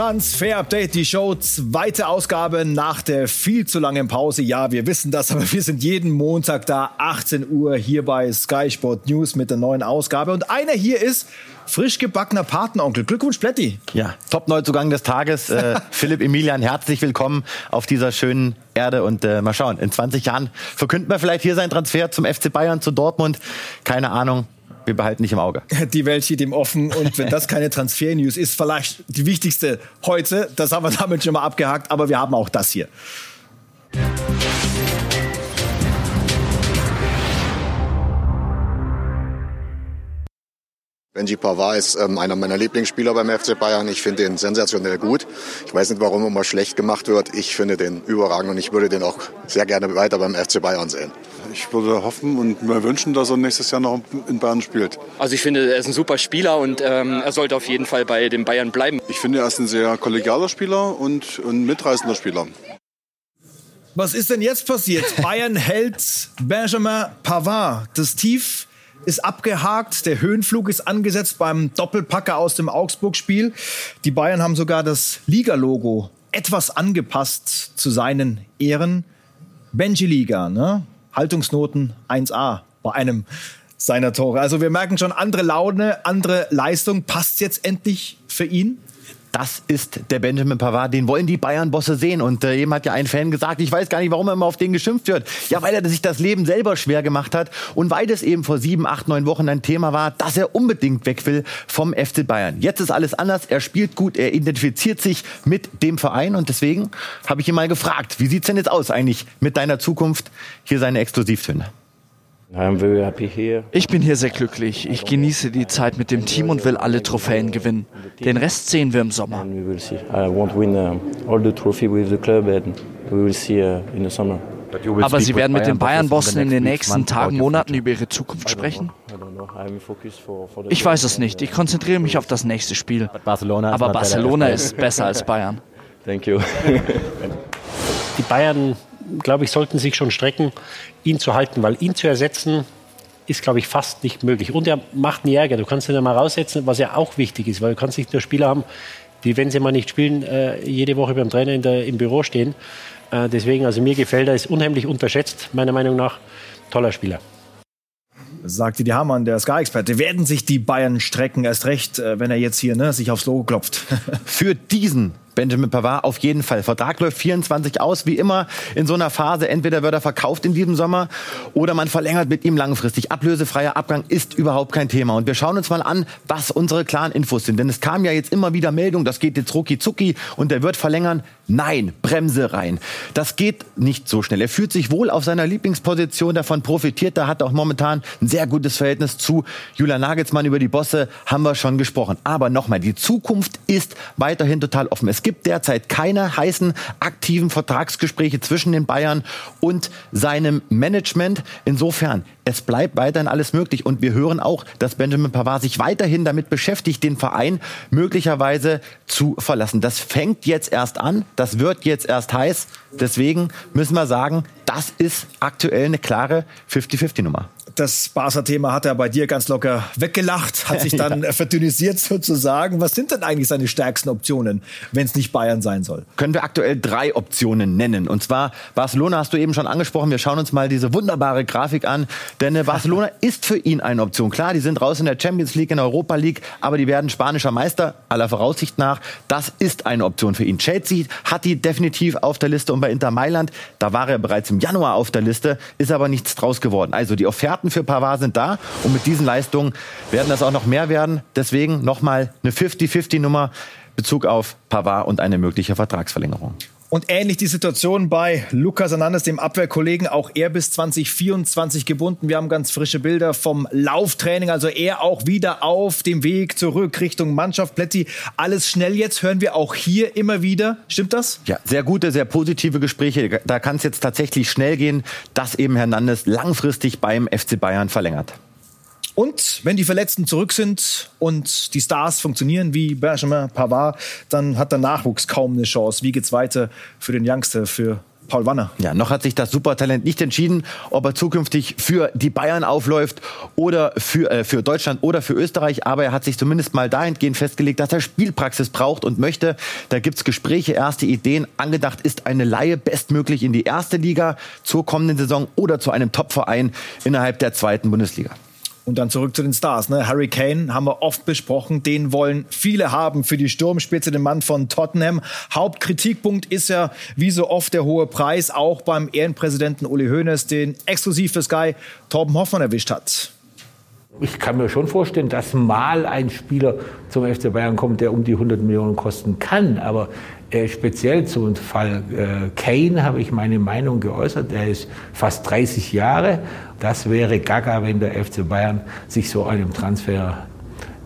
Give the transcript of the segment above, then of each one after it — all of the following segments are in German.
Transfer Update, die Show, zweite Ausgabe nach der viel zu langen Pause. Ja, wir wissen das, aber wir sind jeden Montag da, 18 Uhr hier bei Sky Sport News mit der neuen Ausgabe. Und einer hier ist frisch gebackener Patenonkel. Glückwunsch, Plätti. Ja, Top-Neuzugang des Tages. Äh, Philipp Emilian, herzlich willkommen auf dieser schönen Erde. Und äh, mal schauen, in 20 Jahren verkünden wir vielleicht hier seinen Transfer zum FC Bayern, zu Dortmund. Keine Ahnung wir behalten dich im Auge. Die Welt steht ihm offen und wenn das keine Transfer-News ist, vielleicht die wichtigste heute, das haben wir damit schon mal abgehakt, aber wir haben auch das hier. Benji Pavard ist ähm, einer meiner Lieblingsspieler beim FC Bayern. Ich finde ihn sensationell gut. Ich weiß nicht, warum immer schlecht gemacht wird. Ich finde den überragend und ich würde den auch sehr gerne weiter beim FC Bayern sehen. Ich würde hoffen und mir wünschen, dass er nächstes Jahr noch in Bayern spielt. Also ich finde, er ist ein super Spieler und ähm, er sollte auf jeden Fall bei den Bayern bleiben. Ich finde, er ist ein sehr kollegialer Spieler und ein mitreißender Spieler. Was ist denn jetzt passiert? Bayern hält Benjamin Pavard. Das Tief ist abgehakt. Der Höhenflug ist angesetzt beim Doppelpacker aus dem Augsburg-Spiel. Die Bayern haben sogar das Liga-Logo etwas angepasst zu seinen Ehren. Benji Liga, ne? Haltungsnoten 1a bei einem seiner Tore. Also wir merken schon andere Laune, andere Leistung. Passt jetzt endlich für ihn? Das ist der Benjamin Pavard, den wollen die Bayern-Bosse sehen. Und äh, eben hat ja ein Fan gesagt, ich weiß gar nicht, warum er immer auf den geschimpft wird. Ja, weil er sich das Leben selber schwer gemacht hat und weil es eben vor sieben, acht, neun Wochen ein Thema war, dass er unbedingt weg will vom FC Bayern. Jetzt ist alles anders, er spielt gut, er identifiziert sich mit dem Verein und deswegen habe ich ihn mal gefragt, wie sieht's denn jetzt aus eigentlich mit deiner Zukunft? Hier seine Exklusivtöne. Ich bin hier sehr glücklich. Ich genieße die Zeit mit dem Team und will alle Trophäen gewinnen. Den Rest sehen wir im Sommer. Aber Sie werden mit den Bayern-Bossen in den nächsten Tagen, Monaten über Ihre Zukunft sprechen? Ich weiß es nicht. Ich konzentriere mich auf das nächste Spiel. Aber Barcelona ist besser als Bayern. Die Bayern glaube ich, sollten sich schon strecken, ihn zu halten, weil ihn zu ersetzen ist, glaube ich, fast nicht möglich. Und er macht einen Ärger. Du kannst ihn ja mal raussetzen, was ja auch wichtig ist, weil du kannst nicht nur Spieler haben, die, wenn sie mal nicht spielen, äh, jede Woche beim Trainer in der, im Büro stehen. Äh, deswegen, also mir gefällt er, ist unheimlich unterschätzt, meiner Meinung nach. Toller Spieler sagte die Hamann, der Sky-Experte, werden sich die Bayern strecken, erst recht, äh, wenn er jetzt hier ne, sich aufs Logo klopft. Für diesen Benjamin Pavard auf jeden Fall. Vertrag läuft 24 aus, wie immer in so einer Phase. Entweder wird er verkauft in diesem Sommer oder man verlängert mit ihm langfristig. Ablösefreier Abgang ist überhaupt kein Thema. Und wir schauen uns mal an, was unsere klaren Infos sind. Denn es kam ja jetzt immer wieder Meldung, das geht jetzt rucki zucki und der wird verlängern. Nein, Bremse rein. Das geht nicht so schnell. Er fühlt sich wohl auf seiner Lieblingsposition, davon profitiert. Da hat auch momentan ein sehr gutes Verhältnis zu Julian Nagelsmann. Über die Bosse haben wir schon gesprochen. Aber nochmal, die Zukunft ist weiterhin total offen. Es gibt gibt derzeit keine heißen aktiven Vertragsgespräche zwischen den Bayern und seinem Management. Insofern, es bleibt weiterhin alles möglich. Und wir hören auch, dass Benjamin Pavard sich weiterhin damit beschäftigt, den Verein möglicherweise zu verlassen. Das fängt jetzt erst an. Das wird jetzt erst heiß. Deswegen müssen wir sagen, das ist aktuell eine klare 50-50-Nummer das Barca-Thema hat er bei dir ganz locker weggelacht, hat sich dann ja. verdünnisiert sozusagen. Was sind denn eigentlich seine stärksten Optionen, wenn es nicht Bayern sein soll? Können wir aktuell drei Optionen nennen. Und zwar Barcelona hast du eben schon angesprochen. Wir schauen uns mal diese wunderbare Grafik an. Denn äh, Barcelona ist für ihn eine Option. Klar, die sind raus in der Champions League, in der Europa League, aber die werden spanischer Meister, aller Voraussicht nach. Das ist eine Option für ihn. Chelsea hat die definitiv auf der Liste und bei Inter Mailand, da war er bereits im Januar auf der Liste, ist aber nichts draus geworden. Also die Offerten für Pavard sind da und mit diesen Leistungen werden das auch noch mehr werden. Deswegen nochmal eine 50-50-Nummer Bezug auf Pavard und eine mögliche Vertragsverlängerung. Und ähnlich die Situation bei Lukas Hernandez, dem Abwehrkollegen, auch er bis 2024 gebunden. Wir haben ganz frische Bilder vom Lauftraining, also er auch wieder auf dem Weg zurück Richtung Mannschaft. Plätti, alles schnell jetzt, hören wir auch hier immer wieder. Stimmt das? Ja, sehr gute, sehr positive Gespräche. Da kann es jetzt tatsächlich schnell gehen, dass eben Hernandez langfristig beim FC Bayern verlängert. Und wenn die Verletzten zurück sind und die Stars funktionieren wie Benjamin Pavard, dann hat der Nachwuchs kaum eine Chance. Wie geht's weiter für den Youngster, für Paul Wanner. Ja, noch hat sich das Supertalent nicht entschieden, ob er zukünftig für die Bayern aufläuft oder für, äh, für Deutschland oder für Österreich. Aber er hat sich zumindest mal dahingehend festgelegt, dass er Spielpraxis braucht und möchte. Da gibt's Gespräche, erste Ideen. Angedacht ist eine Laie bestmöglich in die erste Liga zur kommenden Saison oder zu einem Topverein innerhalb der zweiten Bundesliga. Und dann zurück zu den Stars. Ne? Harry Kane haben wir oft besprochen. Den wollen viele haben für die Sturmspitze, den Mann von Tottenham. Hauptkritikpunkt ist ja wie so oft der hohe Preis, auch beim Ehrenpräsidenten Uli Hoeneß, den exklusiv für Sky Torben Hoffmann erwischt hat. Ich kann mir schon vorstellen, dass mal ein Spieler zum FC Bayern kommt, der um die 100 Millionen kosten kann. Aber speziell zum Fall äh, Kane habe ich meine Meinung geäußert. Er ist fast 30 Jahre. Das wäre gaga, wenn der FC Bayern sich so einem Transfer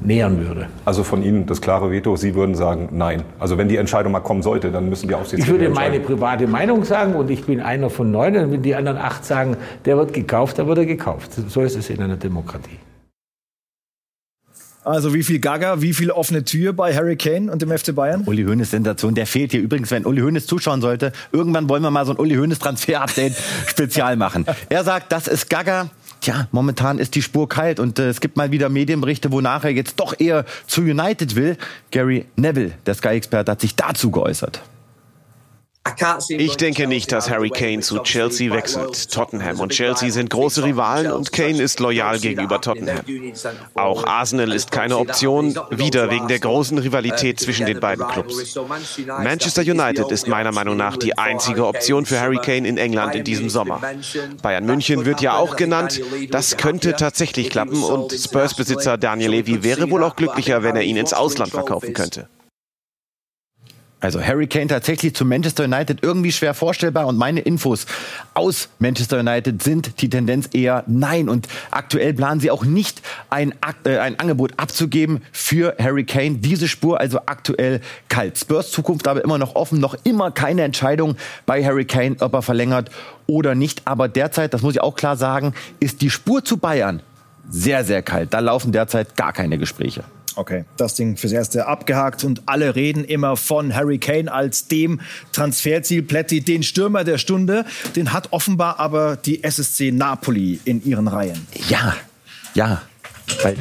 nähern würde. Also von Ihnen das klare Veto, Sie würden sagen nein. Also wenn die Entscheidung mal kommen sollte, dann müssen die Aufsichtsräte Ich würde meine private Meinung sagen und ich bin einer von neun. Und wenn die anderen acht sagen, der wird gekauft, dann wird er gekauft. So ist es in einer Demokratie. Also wie viel Gaga, wie viel offene Tür bei Harry Kane und dem FC Bayern? Uli Hoeneß Sensation, der fehlt hier übrigens, wenn Uli Hoeneß zuschauen sollte. Irgendwann wollen wir mal so ein Uli Hoeneß Transfer Update Spezial machen. Er sagt, das ist Gaga. Tja, momentan ist die Spur kalt und äh, es gibt mal wieder Medienberichte, wonach er jetzt doch eher zu United will. Gary Neville, der Sky-Experte, hat sich dazu geäußert. Ich denke nicht, dass Harry Kane zu Chelsea wechselt. Tottenham und Chelsea sind große Rivalen und Kane ist loyal gegenüber Tottenham. Auch Arsenal ist keine Option, wieder wegen der großen Rivalität zwischen den beiden Clubs. Manchester United ist meiner Meinung nach die einzige Option für Harry Kane in England in diesem Sommer. Bayern München wird ja auch genannt. Das könnte tatsächlich klappen und Spurs-Besitzer Daniel Levy wäre wohl auch glücklicher, wenn er ihn ins Ausland verkaufen könnte. Also Harry Kane tatsächlich zu Manchester United irgendwie schwer vorstellbar und meine Infos aus Manchester United sind die Tendenz eher nein und aktuell planen sie auch nicht ein, äh, ein Angebot abzugeben für Harry Kane. Diese Spur also aktuell kalt. Spurs Zukunft aber immer noch offen, noch immer keine Entscheidung bei Harry Kane, ob er verlängert oder nicht. Aber derzeit, das muss ich auch klar sagen, ist die Spur zu Bayern sehr, sehr kalt. Da laufen derzeit gar keine Gespräche. Okay, das Ding fürs Erste abgehakt und alle reden immer von Harry Kane als dem Transferziel. Pletti, den Stürmer der Stunde, den hat offenbar aber die SSC Napoli in ihren Reihen. Ja, ja. Weil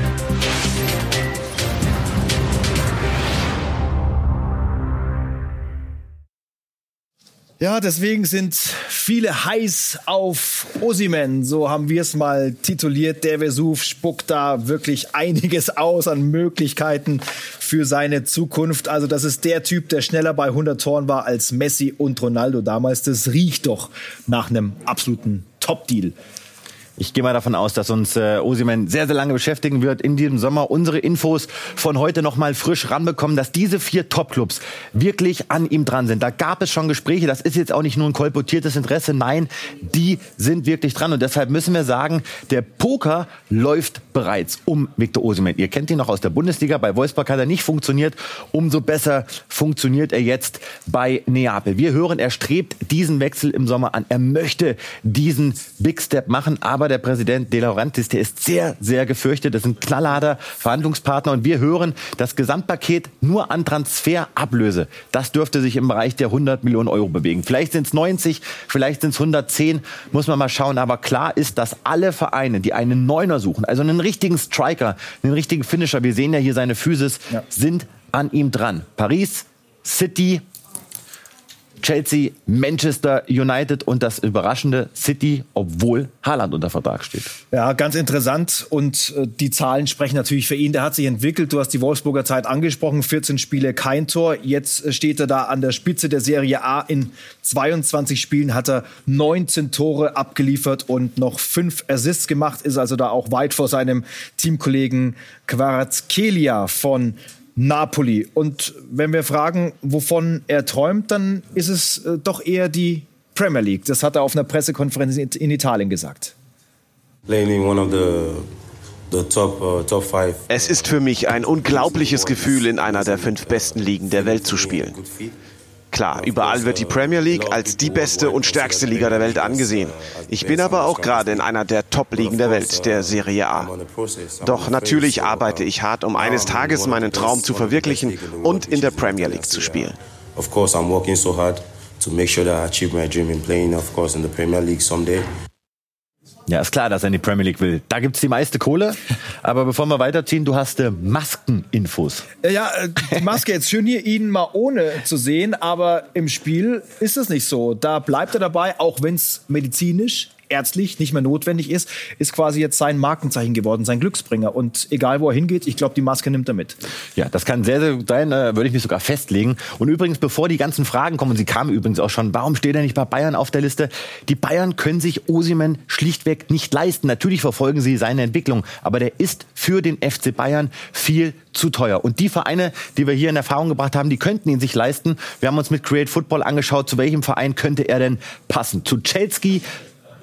Ja, deswegen sind viele heiß auf Osimen. So haben wir es mal tituliert. Der Vesuv spuckt da wirklich einiges aus an Möglichkeiten für seine Zukunft. Also das ist der Typ, der schneller bei 100 Toren war als Messi und Ronaldo damals. Das riecht doch nach einem absoluten Top-Deal. Ich gehe mal davon aus, dass uns äh, Osimen sehr, sehr lange beschäftigen wird in diesem Sommer. Unsere Infos von heute noch mal frisch ranbekommen, dass diese vier Topclubs wirklich an ihm dran sind. Da gab es schon Gespräche. Das ist jetzt auch nicht nur ein kolportiertes Interesse. Nein, die sind wirklich dran. Und deshalb müssen wir sagen, der Poker läuft bereits um Victor Osimen. Ihr kennt ihn noch aus der Bundesliga. Bei Wolfsburg hat er nicht funktioniert. Umso besser funktioniert er jetzt bei Neapel. Wir hören, er strebt diesen Wechsel im Sommer an. Er möchte diesen Big Step machen. Aber aber der Präsident De Laurentiis, der ist sehr, sehr gefürchtet. Das ist ein knallharter Verhandlungspartner. Und wir hören, das Gesamtpaket nur an Transferablöse, das dürfte sich im Bereich der 100 Millionen Euro bewegen. Vielleicht sind es 90, vielleicht sind es 110, muss man mal schauen. Aber klar ist, dass alle Vereine, die einen Neuner suchen, also einen richtigen Striker, einen richtigen Finisher, wir sehen ja hier seine Physis, ja. sind an ihm dran. Paris, City, Chelsea, Manchester United und das überraschende City, obwohl Haaland unter Vertrag steht. Ja, ganz interessant. Und äh, die Zahlen sprechen natürlich für ihn. Der hat sich entwickelt. Du hast die Wolfsburger Zeit angesprochen. 14 Spiele, kein Tor. Jetzt äh, steht er da an der Spitze der Serie A. In 22 Spielen hat er 19 Tore abgeliefert und noch fünf Assists gemacht. Ist also da auch weit vor seinem Teamkollegen Kvaratskhelia von Napoli. Und wenn wir fragen, wovon er träumt, dann ist es äh, doch eher die Premier League. Das hat er auf einer Pressekonferenz in Italien gesagt. Uh, es ist für mich ein unglaubliches Gefühl, in einer der fünf besten Ligen der Welt zu spielen. Klar, überall wird die Premier League als die beste und stärkste Liga der Welt angesehen. Ich bin aber auch gerade in einer der Top-Ligen der Welt, der Serie A. Doch natürlich arbeite ich hart, um eines Tages meinen Traum zu verwirklichen und in der Premier League zu spielen. Of course I'm working so hard to make sure that I achieve my dream in playing, of course, in the Premier League someday. Ja, ist klar, dass er in die Premier League will. Da gibt's die meiste Kohle. Aber bevor wir weiterziehen, du hast äh, Maskeninfos. Ja, äh, die Maske jetzt schön hier, ihn mal ohne zu sehen. Aber im Spiel ist es nicht so. Da bleibt er dabei, auch wenn es medizinisch ärztlich nicht mehr notwendig ist, ist quasi jetzt sein Markenzeichen geworden, sein Glücksbringer. Und egal, wo er hingeht, ich glaube, die Maske nimmt er mit. Ja, das kann sehr, sehr gut sein, äh, würde ich mich sogar festlegen. Und übrigens, bevor die ganzen Fragen kommen, und sie kamen übrigens auch schon, warum steht er nicht bei Bayern auf der Liste? Die Bayern können sich Osimen schlichtweg nicht leisten. Natürlich verfolgen sie seine Entwicklung, aber der ist für den FC Bayern viel zu teuer. Und die Vereine, die wir hier in Erfahrung gebracht haben, die könnten ihn sich leisten. Wir haben uns mit Create Football angeschaut, zu welchem Verein könnte er denn passen. Zu Chelsea,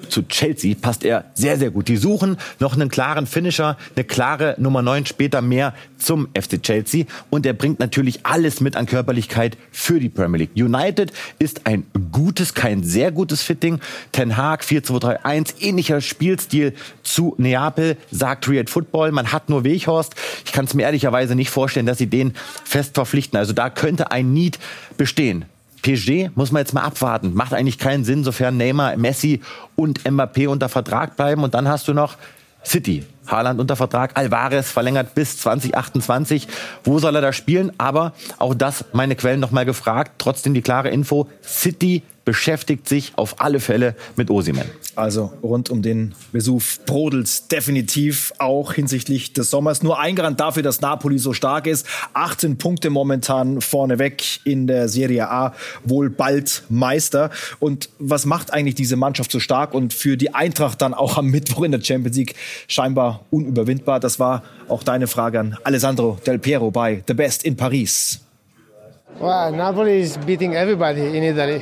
zu Chelsea passt er sehr, sehr gut. Die suchen noch einen klaren Finisher, eine klare Nummer 9 später mehr zum FC Chelsea. Und er bringt natürlich alles mit an Körperlichkeit für die Premier League. United ist ein gutes, kein sehr gutes Fitting. Ten Hag 4-2-3-1, ähnlicher Spielstil zu Neapel, sagt Create Football. Man hat nur Weghorst. Ich kann es mir ehrlicherweise nicht vorstellen, dass sie den fest verpflichten. Also da könnte ein Need bestehen. PSG muss man jetzt mal abwarten. Macht eigentlich keinen Sinn, sofern Neymar, Messi und Mbappé unter Vertrag bleiben. Und dann hast du noch City. Haaland unter Vertrag, Alvarez verlängert bis 2028. Wo soll er da spielen? Aber auch das meine Quellen nochmal gefragt. Trotzdem die klare Info. City beschäftigt sich auf alle Fälle mit Osimen. Also rund um den Vesuv brodelt's definitiv auch hinsichtlich des Sommers. Nur ein Garant dafür, dass Napoli so stark ist. 18 Punkte momentan vorneweg in der Serie A, wohl bald Meister. Und was macht eigentlich diese Mannschaft so stark und für die Eintracht dann auch am Mittwoch in der Champions League scheinbar unüberwindbar? Das war auch deine Frage an Alessandro Del Piero bei The Best in Paris.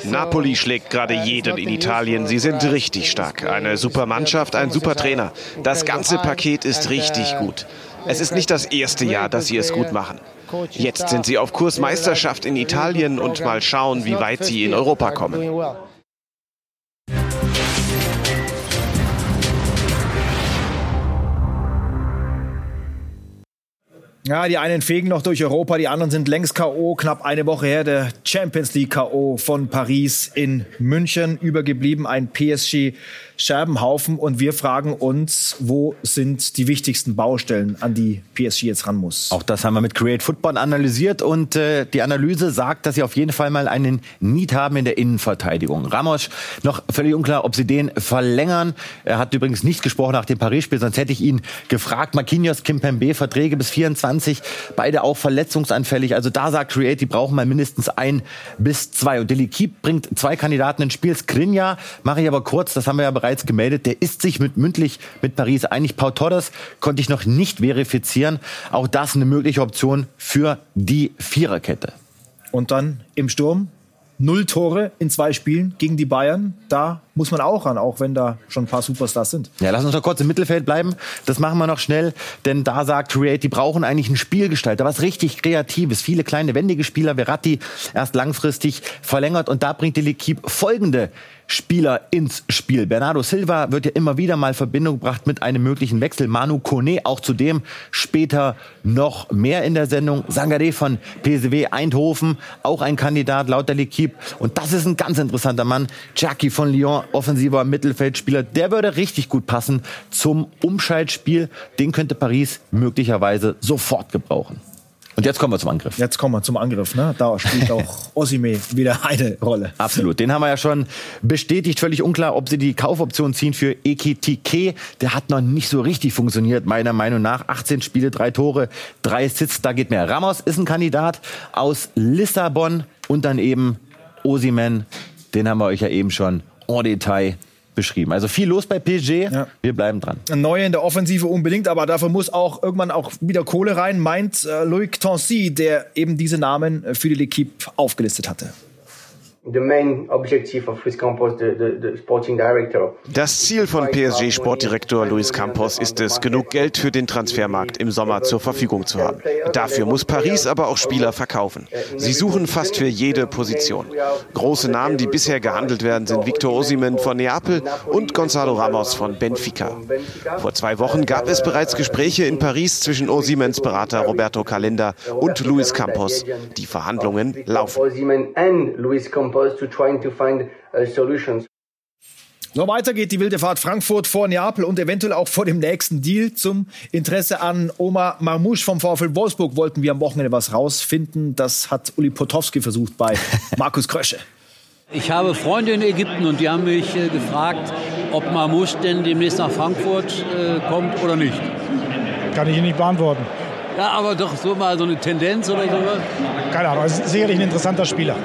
Napoli schlägt gerade jeden in Italien. Sie sind richtig stark. Eine super Mannschaft, ein super Trainer. Das ganze Paket ist richtig gut. Es ist nicht das erste Jahr, dass sie es gut machen. Jetzt sind sie auf Kurs Meisterschaft in Italien und mal schauen, wie weit sie in Europa kommen. Ja, die einen fegen noch durch Europa, die anderen sind längst K.O. Knapp eine Woche her der Champions League K.O. von Paris in München übergeblieben. Ein PSG Scherbenhaufen und wir fragen uns, wo sind die wichtigsten Baustellen, an die PSG jetzt ran muss. Auch das haben wir mit Create Football analysiert und äh, die Analyse sagt, dass sie auf jeden Fall mal einen Need haben in der Innenverteidigung. Ramos noch völlig unklar, ob sie den verlängern. Er hat übrigens nicht gesprochen nach dem Paris-Spiel, sonst hätte ich ihn gefragt. Marquinhos, Kimpembe, Verträge bis 24, beide auch verletzungsanfällig. Also da sagt Create, die brauchen mal mindestens ein bis zwei. Und Delikip bringt zwei Kandidaten ins Spiel. Skrinja mache ich aber kurz, das haben wir ja bereits bereits gemeldet, der ist sich mit, mündlich mit Paris einig. Pau Torres konnte ich noch nicht verifizieren. Auch das eine mögliche Option für die Viererkette. Und dann im Sturm null Tore in zwei Spielen gegen die Bayern. Da muss man auch ran, auch wenn da schon ein paar Superstars sind. Ja, lass uns noch kurz im Mittelfeld bleiben. Das machen wir noch schnell, denn da sagt Create, die brauchen eigentlich einen Spielgestalter, was richtig Kreatives. Viele kleine, wendige Spieler, Verratti erst langfristig verlängert und da bringt die L'Equipe folgende Spieler ins Spiel. Bernardo Silva wird ja immer wieder mal Verbindung gebracht mit einem möglichen Wechsel. Manu Kone, auch zudem später noch mehr in der Sendung. Sangare von PSW Eindhoven, auch ein Kandidat laut der L'Equipe. Und das ist ein ganz interessanter Mann. Jackie von Lyon, offensiver Mittelfeldspieler. Der würde richtig gut passen zum Umschaltspiel. Den könnte Paris möglicherweise sofort gebrauchen. Und jetzt kommen wir zum Angriff. Jetzt kommen wir zum Angriff. Ne? Da spielt auch Osime wieder eine Rolle. Absolut. Den haben wir ja schon bestätigt. Völlig unklar, ob sie die Kaufoption ziehen für Ekitike. Der hat noch nicht so richtig funktioniert, meiner Meinung nach. 18 Spiele, drei Tore, drei Sitz. Da geht mehr. Ramos ist ein Kandidat aus Lissabon und dann eben Osimen. Den haben wir euch ja eben schon en Detail beschrieben. Also viel los bei PSG. Ja. Wir bleiben dran. Neue in der Offensive unbedingt, aber dafür muss auch irgendwann auch wieder Kohle rein, meint äh, Loic Tancy, der eben diese Namen äh, für die L'Equipe aufgelistet hatte. Das Ziel von PSG-Sportdirektor Luis Campos ist es, genug Geld für den Transfermarkt im Sommer zur Verfügung zu haben. Dafür muss Paris aber auch Spieler verkaufen. Sie suchen fast für jede Position. Große Namen, die bisher gehandelt werden, sind Victor Osimen von Neapel und Gonzalo Ramos von Benfica. Vor zwei Wochen gab es bereits Gespräche in Paris zwischen Osimens Berater Roberto Calenda und Luis Campos. Die Verhandlungen laufen. Us to trying to find uh, solutions. So weiter geht die wilde Fahrt Frankfurt vor Neapel und eventuell auch vor dem nächsten Deal. Zum Interesse an Omar Marmouche vom VfL Wolfsburg wollten wir am Wochenende was rausfinden. Das hat Uli Potowski versucht bei Markus Krösche. Ich habe Freunde in Ägypten und die haben mich äh, gefragt, ob Marmouche denn demnächst nach Frankfurt äh, kommt oder nicht. Kann ich Ihnen nicht beantworten. Ja, aber doch so mal so eine Tendenz oder sowas? Keine Ahnung, ist sicherlich ein interessanter Spieler.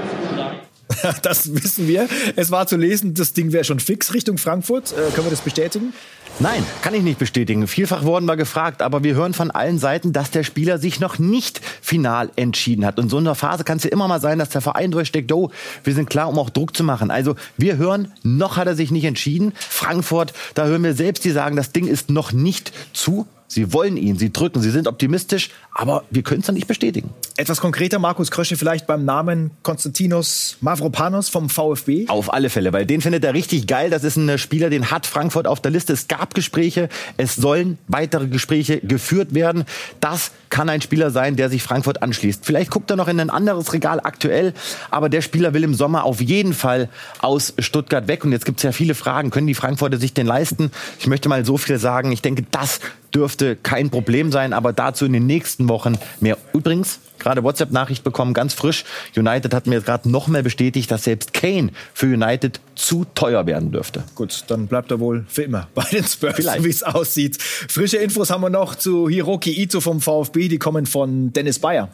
Das wissen wir. Es war zu lesen, das Ding wäre schon fix Richtung Frankfurt. Äh, können wir das bestätigen? Nein, kann ich nicht bestätigen. Vielfach wurden wir gefragt, aber wir hören von allen Seiten, dass der Spieler sich noch nicht final entschieden hat. Und so in einer Phase kann es ja immer mal sein, dass der Verein durchsteckt, oh, wir sind klar, um auch Druck zu machen. Also wir hören, noch hat er sich nicht entschieden. Frankfurt, da hören wir selbst, die sagen, das Ding ist noch nicht zu. Sie wollen ihn, sie drücken, sie sind optimistisch, aber wir können es dann nicht bestätigen. Etwas konkreter, Markus Krösche, vielleicht beim Namen Konstantinos Mavropanos vom VfB? Auf alle Fälle, weil den findet er richtig geil. Das ist ein Spieler, den hat Frankfurt auf der Liste. Es gab Gespräche, es sollen weitere Gespräche geführt werden. Das kann ein Spieler sein, der sich Frankfurt anschließt. Vielleicht guckt er noch in ein anderes Regal aktuell, aber der Spieler will im Sommer auf jeden Fall aus Stuttgart weg. Und jetzt gibt es ja viele Fragen, können die Frankfurter sich denn leisten? Ich möchte mal so viel sagen, ich denke, das dürfte kein Problem sein, aber dazu in den nächsten Wochen mehr. Übrigens, gerade WhatsApp-Nachricht bekommen, ganz frisch. United hat mir jetzt gerade noch mehr bestätigt, dass selbst Kane für United zu teuer werden dürfte. Gut, dann bleibt er wohl für immer bei den Spurs, wie es aussieht. Frische Infos haben wir noch zu Hiroki Ito vom VfB, die kommen von Dennis Bayer.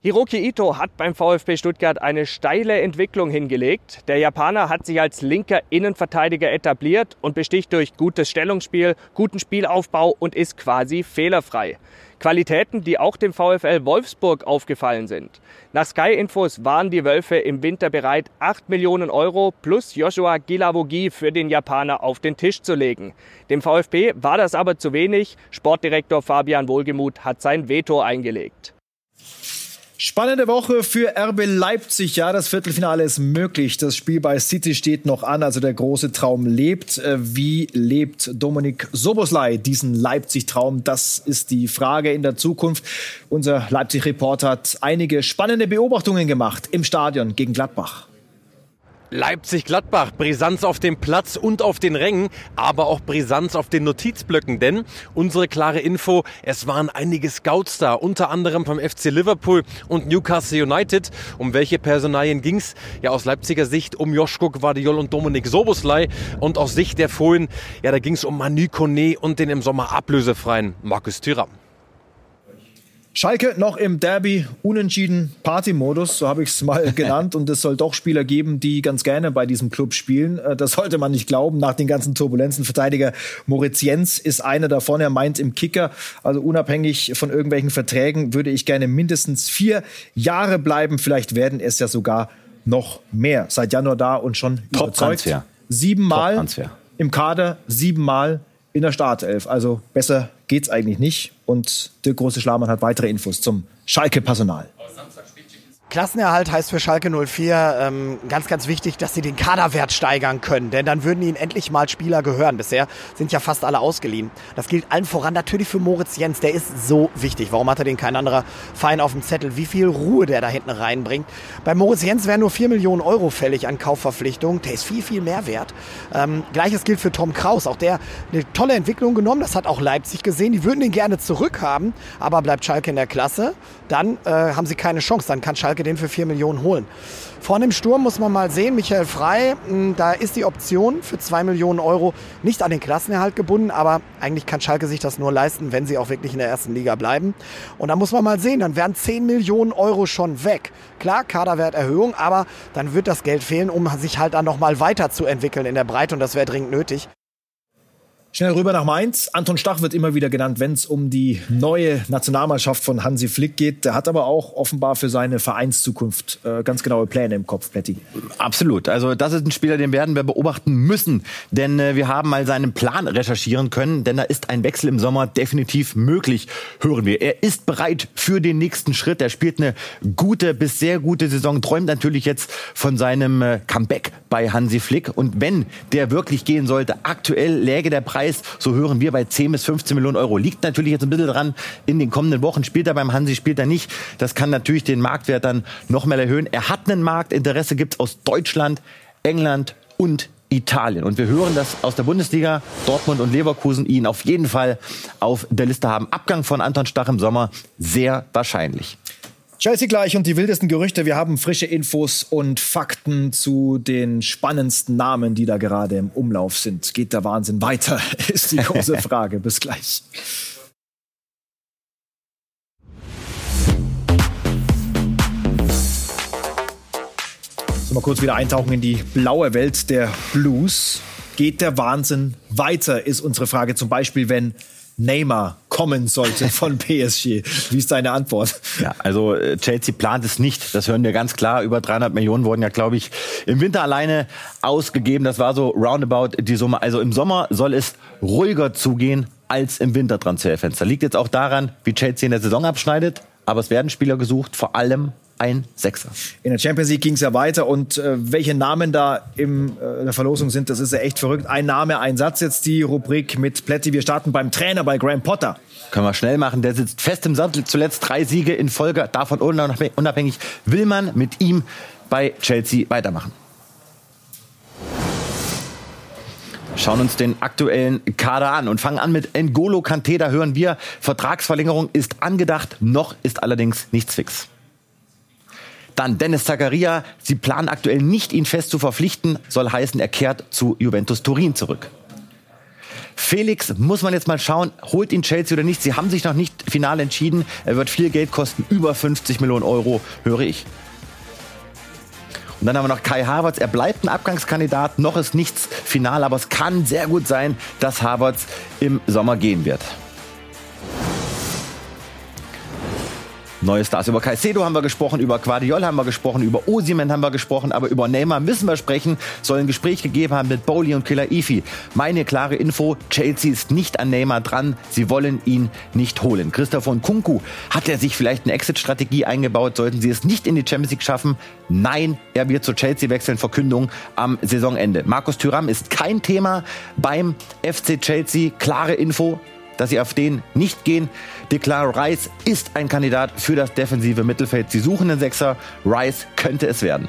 Hiroki Ito hat beim VfB Stuttgart eine steile Entwicklung hingelegt. Der Japaner hat sich als linker Innenverteidiger etabliert und besticht durch gutes Stellungsspiel, guten Spielaufbau und ist quasi fehlerfrei. Qualitäten, die auch dem VfL Wolfsburg aufgefallen sind. Nach Sky Infos waren die Wölfe im Winter bereit, 8 Millionen Euro plus Joshua Gilavogi für den Japaner auf den Tisch zu legen. Dem VfB war das aber zu wenig. Sportdirektor Fabian Wohlgemuth hat sein Veto eingelegt. Spannende Woche für RB Leipzig. Ja, das Viertelfinale ist möglich. Das Spiel bei City steht noch an, also der große Traum lebt. Äh, wie lebt Dominik Soboslai diesen Leipzig-Traum? Das ist die Frage in der Zukunft. Unser Leipzig-Reporter hat einige spannende Beobachtungen gemacht im Stadion gegen Gladbach. Leipzig-Gladbach, Brisanz auf dem Platz und auf den Rängen, aber auch Brisanz auf den Notizblöcken, denn unsere klare Info, es waren einige Scouts da, unter anderem vom FC Liverpool und Newcastle United. Um welche Personalien ging's? Ja, aus Leipziger Sicht um Joschko Guardiol und Dominik Soboslai und aus Sicht der Fohlen, ja, da ging's um Manu Kone und den im Sommer ablösefreien Markus Thuram. Schalke noch im Derby unentschieden Party-Modus, so habe ich es mal genannt. Und es soll doch Spieler geben, die ganz gerne bei diesem Club spielen. Äh, das sollte man nicht glauben nach den ganzen Turbulenzen. Verteidiger Moritz Jens ist einer davon. Er meint im Kicker, also unabhängig von irgendwelchen Verträgen, würde ich gerne mindestens vier Jahre bleiben. Vielleicht werden es ja sogar noch mehr. Seit Januar da und schon Top überzeugt. Transfer. Siebenmal im Kader, siebenmal in der Startelf. Also besser geht's eigentlich nicht. Und der große Schlamann hat weitere Infos zum Schalke-Personal. Klassenerhalt heißt für Schalke 04 ähm, ganz, ganz wichtig, dass sie den Kaderwert steigern können. Denn dann würden ihnen endlich mal Spieler gehören. Bisher sind ja fast alle ausgeliehen. Das gilt allen voran natürlich für Moritz Jens. Der ist so wichtig. Warum hat er den kein anderer Verein auf dem Zettel? Wie viel Ruhe der da hinten reinbringt. Bei Moritz Jens wären nur 4 Millionen Euro fällig an Kaufverpflichtungen. Der ist viel, viel mehr wert. Ähm, Gleiches gilt für Tom Kraus. Auch der eine tolle Entwicklung genommen. Das hat auch Leipzig gesehen. Die würden ihn gerne zurückhaben. Aber bleibt Schalke in der Klasse, dann äh, haben sie keine Chance. Dann kann Schalke Schalke den für 4 Millionen holen. Vorne im Sturm muss man mal sehen, Michael Frei, hm, da ist die Option für 2 Millionen Euro nicht an den Klassenerhalt gebunden, aber eigentlich kann Schalke sich das nur leisten, wenn sie auch wirklich in der ersten Liga bleiben. Und da muss man mal sehen, dann wären 10 Millionen Euro schon weg. Klar, Kaderwerterhöhung, aber dann wird das Geld fehlen, um sich halt dann nochmal weiterzuentwickeln in der Breite und das wäre dringend nötig. Schnell rüber nach Mainz. Anton Stach wird immer wieder genannt, wenn es um die neue Nationalmannschaft von Hansi Flick geht. Der hat aber auch offenbar für seine Vereinszukunft äh, ganz genaue Pläne im Kopf, Plätti. Absolut. Also das ist ein Spieler, den werden wir beobachten müssen. Denn äh, wir haben mal seinen Plan recherchieren können. Denn da ist ein Wechsel im Sommer definitiv möglich, hören wir. Er ist bereit für den nächsten Schritt. Er spielt eine gute bis sehr gute Saison. Träumt natürlich jetzt von seinem äh, Comeback bei Hansi Flick. Und wenn der wirklich gehen sollte, aktuell läge der Preis Preis, so hören wir, bei 10 bis 15 Millionen Euro. Liegt natürlich jetzt ein bisschen dran, in den kommenden Wochen spielt er beim Hansi, spielt er nicht. Das kann natürlich den Marktwert dann noch mehr erhöhen. Er hat einen Markt, Interesse gibt es aus Deutschland, England und Italien. Und wir hören, dass aus der Bundesliga Dortmund und Leverkusen ihn auf jeden Fall auf der Liste haben. Abgang von Anton Stach im Sommer sehr wahrscheinlich. Chelsea gleich und die wildesten Gerüchte. Wir haben frische Infos und Fakten zu den spannendsten Namen, die da gerade im Umlauf sind. Geht der Wahnsinn weiter, ist die große Frage. Bis gleich. So, mal kurz wieder eintauchen in die blaue Welt der Blues. Geht der Wahnsinn weiter, ist unsere Frage. Zum Beispiel, wenn Neymar kommen sollte von PSG. Wie ist deine Antwort? Ja, also äh, Chelsea plant es nicht. Das hören wir ganz klar. Über 300 Millionen wurden ja, glaube ich, im Winter alleine ausgegeben. Das war so roundabout die Summe. Also im Sommer soll es ruhiger zugehen als im Wintertransferfenster. Liegt jetzt auch daran, wie Chelsea in der Saison abschneidet. Aber es werden Spieler gesucht, vor allem ein Sechser. In der Champions League ging es ja weiter und äh, welche Namen da in äh, der Verlosung sind, das ist ja echt verrückt. Ein Name, ein Satz jetzt die Rubrik mit Plätti. Wir starten beim Trainer, bei Graham Potter. Können wir schnell machen. Der sitzt fest im Sattel. Zuletzt drei Siege in Folge. Davon unabhängig will man mit ihm bei Chelsea weitermachen. Schauen uns den aktuellen Kader an und fangen an mit N'Golo Kante. Da hören wir, Vertragsverlängerung ist angedacht, noch ist allerdings nichts fix. Dann Dennis Zakaria. Sie planen aktuell nicht, ihn fest zu verpflichten. Soll heißen, er kehrt zu Juventus Turin zurück. Felix muss man jetzt mal schauen, holt ihn Chelsea oder nicht. Sie haben sich noch nicht final entschieden. Er wird viel Geld kosten, über 50 Millionen Euro, höre ich. Und dann haben wir noch Kai Havertz. Er bleibt ein Abgangskandidat. Noch ist nichts final, aber es kann sehr gut sein, dass Havertz im Sommer gehen wird. Neue Stars. Über Caicedo haben wir gesprochen, über Guardiol haben wir gesprochen, über Osimen haben wir gesprochen, aber über Neymar müssen wir sprechen. Soll ein Gespräch gegeben haben mit Bowley und Killer Ifi. Meine klare Info, Chelsea ist nicht an Neymar dran. Sie wollen ihn nicht holen. Christoph von Kunku, hat er sich vielleicht eine Exit-Strategie eingebaut? Sollten sie es nicht in die Champions League schaffen? Nein, er wird zu Chelsea wechseln. Verkündung am Saisonende. Markus Thüram ist kein Thema beim FC Chelsea. Klare Info, dass sie auf den nicht gehen. Declan Rice ist ein Kandidat für das defensive Mittelfeld. Sie suchen einen Sechser. Rice könnte es werden.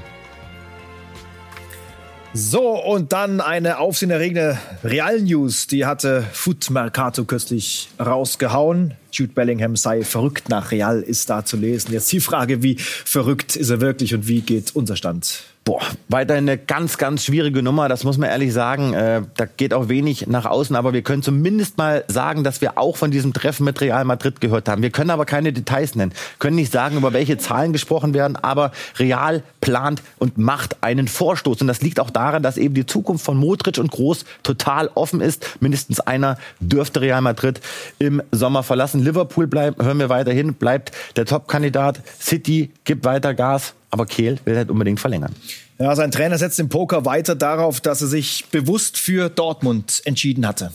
So, und dann eine aufsehenerregende Real News. Die hatte Foot Mercato kürzlich rausgehauen. Jude Bellingham sei verrückt nach Real, ist da zu lesen. Jetzt die Frage, wie verrückt ist er wirklich und wie geht unser Stand? Boah, weiter eine ganz, ganz schwierige Nummer, das muss man ehrlich sagen. Äh, da geht auch wenig nach außen, aber wir können zumindest mal sagen, dass wir auch von diesem Treffen mit Real Madrid gehört haben. Wir können aber keine Details nennen, können nicht sagen, über welche Zahlen gesprochen werden, aber Real plant und macht einen Vorstoß. Und das liegt auch daran, dass eben die Zukunft von Modric und Groß total offen ist. Mindestens einer dürfte Real Madrid im Sommer verlassen. Liverpool bleibt, hören wir weiterhin, bleibt der Top-Kandidat. City gibt weiter Gas aber Kehl will halt unbedingt verlängern. Ja, sein Trainer setzt im Poker weiter darauf, dass er sich bewusst für Dortmund entschieden hatte.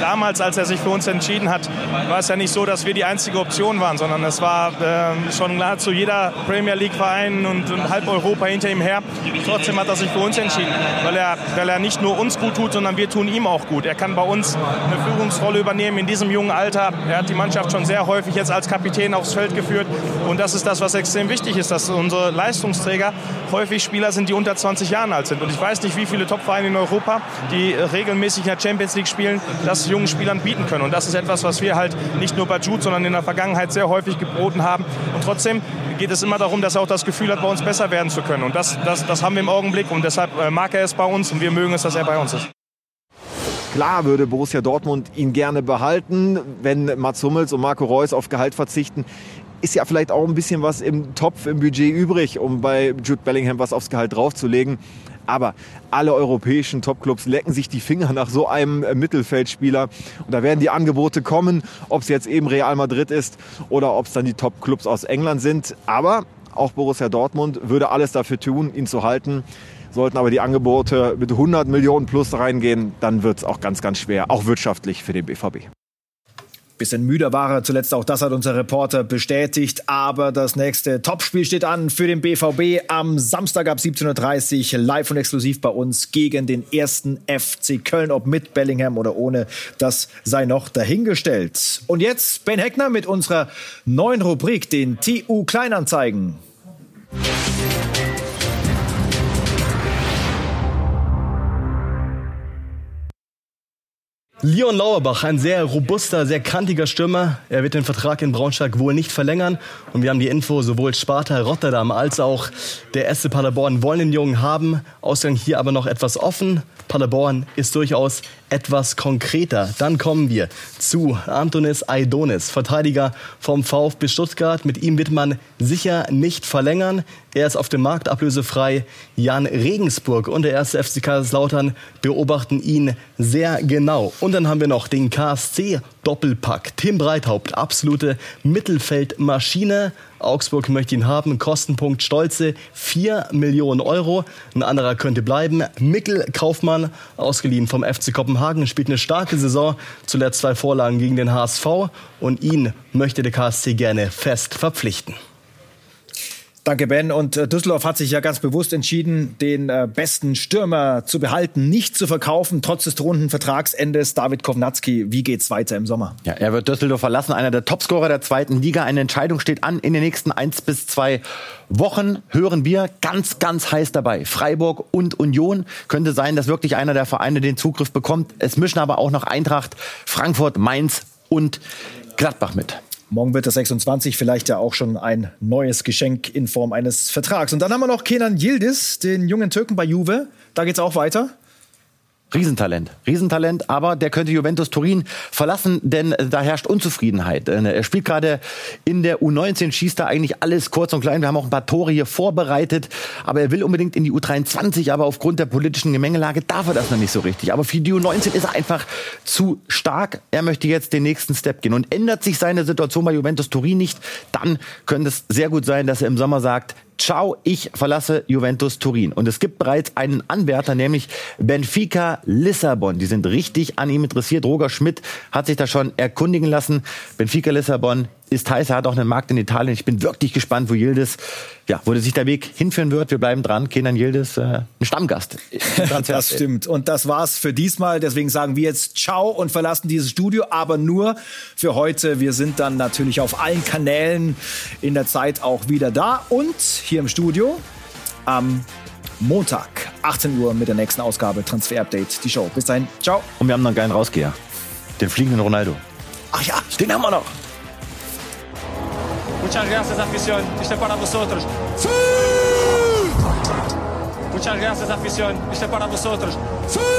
Damals, als er sich für uns entschieden hat, war es ja nicht so, dass wir die einzige Option waren, sondern es war äh, schon nahezu jeder Premier League-Verein und, und, halb Europa hinter ihm her. Trotzdem hat er sich für uns entschieden, weil er, weil er nicht nur uns gut tut, sondern wir tun ihm auch gut. Er kann bei uns eine Führungsrolle übernehmen in diesem jungen Alter. Er hat die Mannschaft schon sehr häufig jetzt als Kapitän aufs Feld geführt und das ist das, was extrem wichtig ist, dass unsere Leistungsträger häufig Spieler sind, die unter 20 Jahren alt sind. Und ich weiß nicht, wie viele Top-Vereine in Europa, die regelmäßig in der Champions League spielen, das jungen Spielern bieten können. Und das ist etwas, was wir halt nicht nur bei Jude, sondern in der Vergangenheit sehr häufig geboten haben. Und trotzdem geht es immer darum, dass er auch das Gefühl hat, bei uns besser werden zu können. Und das, das, das haben wir im Augenblick. Und deshalb äh, mag er es bei uns und wir mögen es, dass er bei uns ist. Klar würde Borussia Dortmund ihn gerne behalten, wenn Mats Hummels und Marco Reus auf Gehalt verzichten. Ist ja vielleicht auch ein bisschen was im Topf, im Budget übrig, um bei Jude Bellingham was aufs Gehalt draufzulegen. Aber alle europäischen Topclubs lecken sich die Finger nach so einem äh, Mittelfeldspieler. Und da werden die Angebote kommen, ob es jetzt eben Real Madrid ist oder ob es dann die Topclubs aus England sind. Aber auch Borussia Dortmund würde alles dafür tun, ihn zu halten. Sollten aber die Angebote mit 100 Millionen plus reingehen, dann wird es auch ganz, ganz schwer, auch wirtschaftlich für den BVB. Bisschen müder war er zuletzt, auch das hat unser Reporter bestätigt. Aber das nächste Topspiel steht an für den BVB am Samstag ab 17.30 Uhr live und exklusiv bei uns gegen den ersten FC Köln. Ob mit Bellingham oder ohne, das sei noch dahingestellt. Und jetzt Ben Heckner mit unserer neuen Rubrik, den TU Kleinanzeigen. Leon Lauerbach, ein sehr robuster, sehr kantiger Stürmer. Er wird den Vertrag in Braunschweig wohl nicht verlängern. Und wir haben die Info, sowohl Sparta Rotterdam als auch der SC Paderborn wollen den Jungen haben. Ausgang hier aber noch etwas offen. Paderborn ist durchaus etwas konkreter. Dann kommen wir zu Antonis Aidonis, Verteidiger vom VfB Stuttgart. Mit ihm wird man sicher nicht verlängern. Er ist auf dem Markt ablösefrei. Jan Regensburg und der erste FC Kaiserslautern beobachten ihn sehr genau. Und dann haben wir noch den KSC Doppelpack. Tim Breithaupt, absolute Mittelfeldmaschine. Augsburg möchte ihn haben. Kostenpunkt stolze 4 Millionen Euro. Ein anderer könnte bleiben. Mikkel Kaufmann, ausgeliehen vom FC Kopenhagen, spielt eine starke Saison. Zuletzt zwei Vorlagen gegen den HSV. Und ihn möchte der KSC gerne fest verpflichten. Danke, Ben. Und äh, Düsseldorf hat sich ja ganz bewusst entschieden, den äh, besten Stürmer zu behalten, nicht zu verkaufen, trotz des drohenden Vertragsendes. David Kovnatski, wie geht's weiter im Sommer? Ja, er wird Düsseldorf verlassen, einer der Topscorer der zweiten Liga. Eine Entscheidung steht an in den nächsten eins bis zwei Wochen. Hören wir ganz, ganz heiß dabei. Freiburg und Union könnte sein, dass wirklich einer der Vereine den Zugriff bekommt. Es mischen aber auch noch Eintracht, Frankfurt, Mainz und Gladbach mit. Morgen wird das 26 vielleicht ja auch schon ein neues Geschenk in Form eines Vertrags. Und dann haben wir noch Kenan Yildiz, den jungen Türken bei Juve. Da geht's auch weiter. Riesentalent, Riesentalent, aber der könnte Juventus Turin verlassen, denn da herrscht Unzufriedenheit. Äh, er spielt gerade in der U19, schießt da eigentlich alles kurz und klein. Wir haben auch ein paar Tore hier vorbereitet, aber er will unbedingt in die U23, aber aufgrund der politischen Gemengelage darf er das noch nicht so richtig. Aber für die U19 ist er einfach zu stark. Er möchte jetzt den nächsten Step gehen und ändert sich seine Situation bei Juventus Turin nicht, dann könnte es sehr gut sein, dass er im Sommer sagt, Ciao, ich verlasse Juventus Turin. Und es gibt bereits einen Anwärter, nämlich Benfica Lissabon. Die sind richtig an ihm interessiert. Roger Schmidt hat sich da schon erkundigen lassen. Benfica Lissabon ist heiß, er hat auch einen Markt in Italien. Ich bin wirklich gespannt, wo Yildiz, ja, wo sich der Weg hinführen wird. Wir bleiben dran. Kenan Yildiz, äh, ein Stammgast. das stimmt. Und das war's für diesmal. Deswegen sagen wir jetzt Ciao und verlassen dieses Studio, aber nur für heute. Wir sind dann natürlich auf allen Kanälen in der Zeit auch wieder da und hier im Studio am Montag, 18 Uhr mit der nächsten Ausgabe Transfer Update, die Show. Bis dahin, ciao. Und wir haben noch einen geilen Rausgeher. Den fliegenden Ronaldo. Ach ja, den haben wir noch. Muchas gracias, afición. Este es para vosotros. ¡Sí! Muchas gracias, afición. Este es para vosotros. ¡Sí!